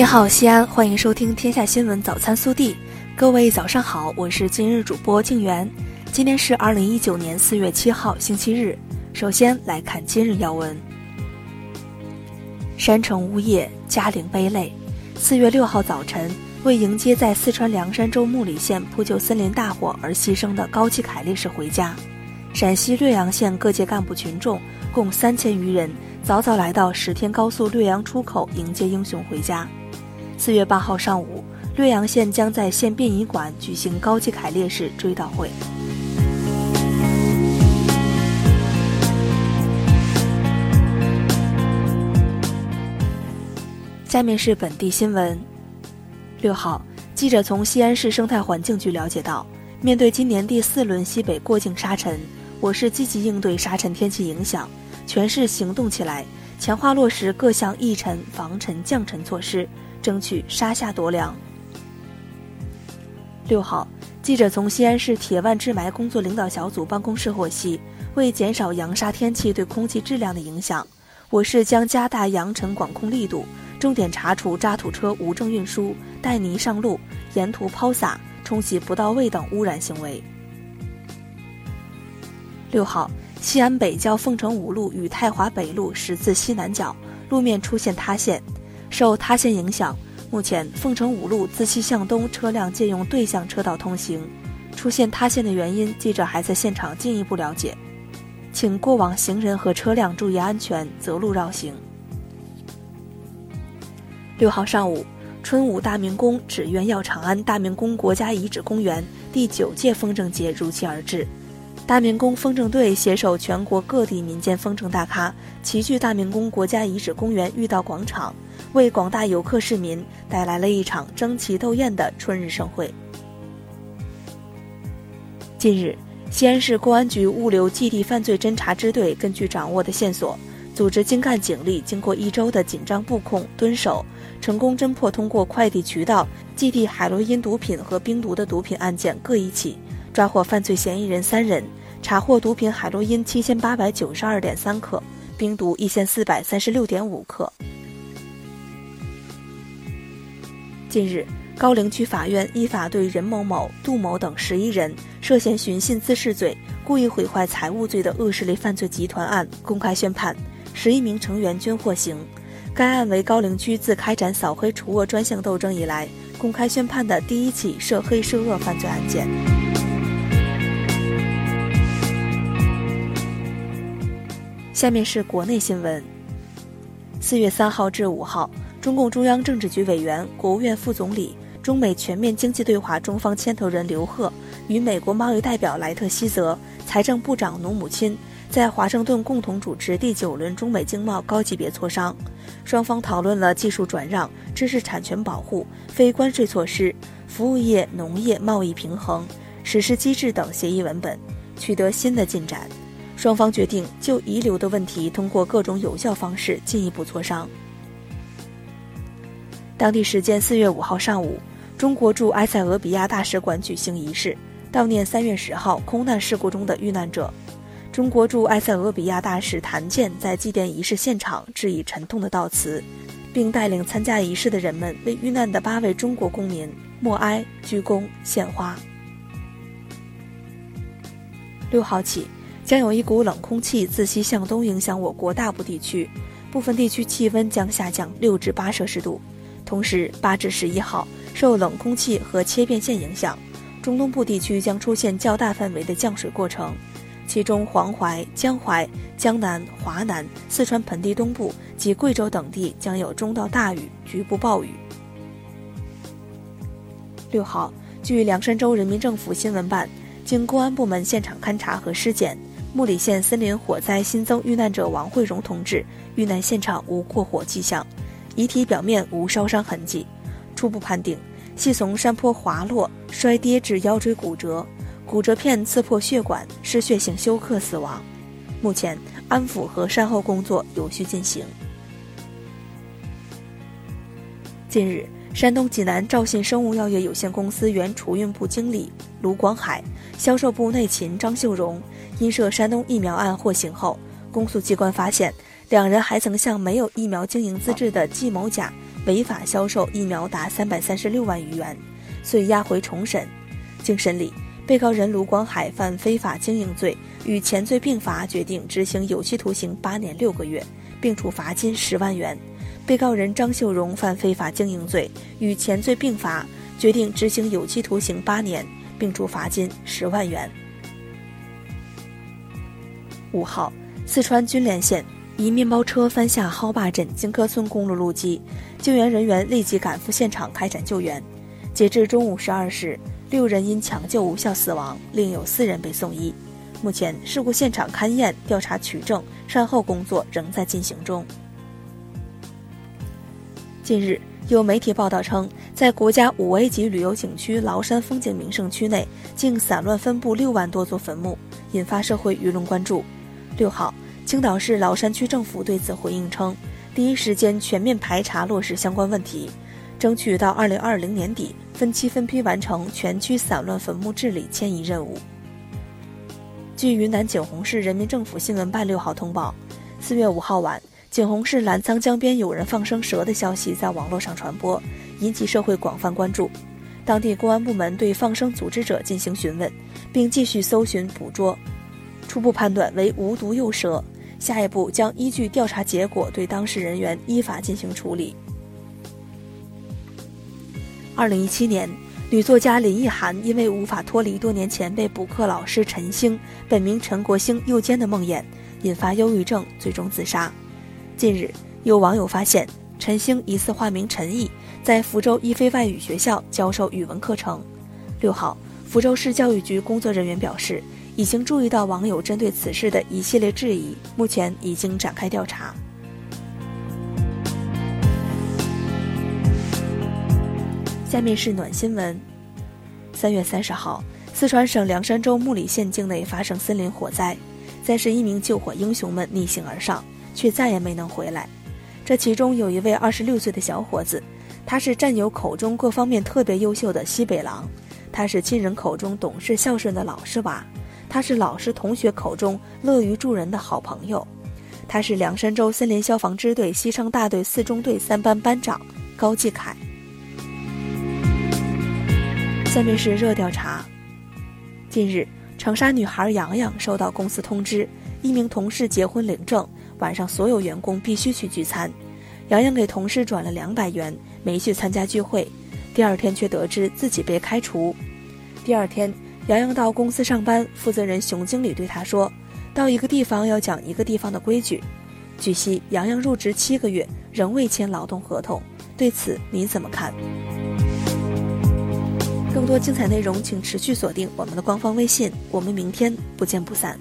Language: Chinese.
你好，西安，欢迎收听《天下新闻早餐速递》。各位早上好，我是今日主播静媛。今天是二零一九年四月七号，星期日。首先来看今日要闻：山城物业嘉陵悲泪。四月六号早晨，为迎接在四川凉山州木里县扑救森林大火而牺牲的高级凯烈士回家。陕西略阳县各界干部群众共三千余人，早早来到十天高速略阳出口迎接英雄回家。四月八号上午，略阳县将在县殡仪馆举行高级凯烈士追悼会。下面是本地新闻。六号，记者从西安市生态环境局了解到，面对今年第四轮西北过境沙尘。我市积极应对沙尘天气影响，全市行动起来，强化落实各项抑尘、防尘、降尘措施，争取沙下夺粮。六号，记者从西安市铁腕治霾工作领导小组办公室获悉，为减少扬沙天气对空气质量的影响，我市将加大扬尘管控力度，重点查处渣土车无证运输、带泥上路、沿途抛洒、冲洗不到位等污染行为。六号，西安北郊凤城五路与太华北路十字西南角路面出现塌陷，受塌陷影响，目前凤城五路自西向东车辆借用对向车道通行。出现塌陷的原因，记者还在现场进一步了解，请过往行人和车辆注意安全，择路绕行。六号上午，春武大明宫纸鸢耀长安大明宫国家遗址公园第九届风筝节如期而至。大明宫风筝队携手全国各地民间风筝大咖，齐聚大明宫国家遗址公园御道广场，为广大游客市民带来了一场争奇斗艳的春日盛会。近日，西安市公安局物流基地犯罪侦查支队根据掌握的线索，组织精干警力，经过一周的紧张布控蹲守，成功侦破通过快递渠道寄递海洛因毒品和冰毒的毒品案件各一起，抓获犯罪嫌疑人三人。查获毒品海洛因七千八百九十二点三克，冰毒一千四百三十六点五克。近日，高陵区法院依法对任某某、杜某等十一人涉嫌寻衅滋事罪、故意毁坏财物罪的恶势力犯罪集团案公开宣判，十一名成员均获刑。该案为高陵区自开展扫黑除恶专项斗争以来公开宣判的第一起涉黑涉恶犯罪案件。下面是国内新闻。四月三号至五号，中共中央政治局委员、国务院副总理、中美全面经济对话中方牵头人刘鹤与美国贸易代表莱特希泽、财政部长努姆钦在华盛顿共同主持第九轮中美经贸高级别磋商，双方讨论了技术转让、知识产权保护、非关税措施、服务业、农业贸易平衡、实施机制等协议文本，取得新的进展。双方决定就遗留的问题，通过各种有效方式进一步磋商。当地时间四月五号上午，中国驻埃塞俄比亚大使馆举行仪式，悼念三月十号空难事故中的遇难者。中国驻埃塞俄比亚大使谭健在祭奠仪式现场致以沉痛的悼词，并带领参加仪式的人们为遇难的八位中国公民默哀、鞠躬、献花。六号起。将有一股冷空气自西向东影响我国大部地区，部分地区气温将下降六至八摄氏度。同时，八至十一号受冷空气和切变线影响，中东部地区将出现较大范围的降水过程，其中黄淮、江淮、江南、华南、四川盆地东部及贵州等地将有中到大雨，局部暴雨。六号，据凉山州人民政府新闻办，经公安部门现场勘查和尸检。木里县森林火灾新增遇难者王慧荣同志，遇难现场无过火迹象，遗体表面无烧伤痕迹。初步判定，系从山坡滑落摔跌致腰椎骨折，骨折片刺破血管，失血性休克死亡。目前安抚和善后工作有序进行。近日。山东济南兆信生物药业有限公司原储运部经理卢广海、销售部内勤张秀荣因涉山东疫苗案获刑后，公诉机关发现，两人还曾向没有疫苗经营资质的季某甲违法销售疫苗达三百三十六万余元，遂押回重审。经审理，被告人卢广海犯非法经营罪，与前罪并罚，决定执行有期徒刑八年六个月，并处罚金十万元。被告人张秀荣犯非法经营罪，与前罪并罚，决定执行有期徒刑八年，并处罚金十万元。五号，四川军连县一面包车翻下蒿坝镇金科村公路路基，救援人员立即赶赴现场开展救援。截至中午十二时，六人因抢救无效死亡，另有四人被送医。目前，事故现场勘验、调查取证、善后工作仍在进行中。近日，有媒体报道称，在国家五 A 级旅游景区崂山风景名胜区内，竟散乱分布六万多座坟墓，引发社会舆论关注。六号，青岛市崂山区政府对此回应称，第一时间全面排查落实相关问题，争取到二零二零年底分期分批完成全区散乱坟墓治理迁移任务。据云南景洪市人民政府新闻办六号通报，四月五号晚，景洪市澜沧江边有人放生蛇的消息在网络上传播，引起社会广泛关注。当地公安部门对放生组织者进行询问，并继续搜寻捕捉。初步判断为无毒幼蛇，下一步将依据调查结果对当事人员依法进行处理。二零一七年，女作家林奕涵因为无法脱离多年前被补课老师陈星（本名陈国兴）诱奸的梦魇，引发忧郁症，最终自杀。近日，有网友发现陈星疑似化名陈毅，在福州一非外语学校教授语文课程。六号，福州市教育局工作人员表示。已经注意到网友针对此事的一系列质疑，目前已经展开调查。下面是暖新闻：三月三十号，四川省凉山州木里县境内发生森林火灾，三十一名救火英雄们逆行而上，却再也没能回来。这其中有一位二十六岁的小伙子，他是战友口中各方面特别优秀的西北狼，他是亲人口中懂事孝顺的老实娃。他是老师、同学口中乐于助人的好朋友，他是凉山州森林消防支队西昌大队四中队三班班长高继凯。下面是热调查。近日，长沙女孩洋洋收到公司通知，一名同事结婚领证，晚上所有员工必须去聚餐。洋洋给同事转了两百元，没去参加聚会。第二天却得知自己被开除。第二天。洋洋到公司上班，负责人熊经理对他说：“到一个地方要讲一个地方的规矩。”据悉，洋洋入职七个月仍未签劳动合同，对此您怎么看？更多精彩内容，请持续锁定我们的官方微信，我们明天不见不散。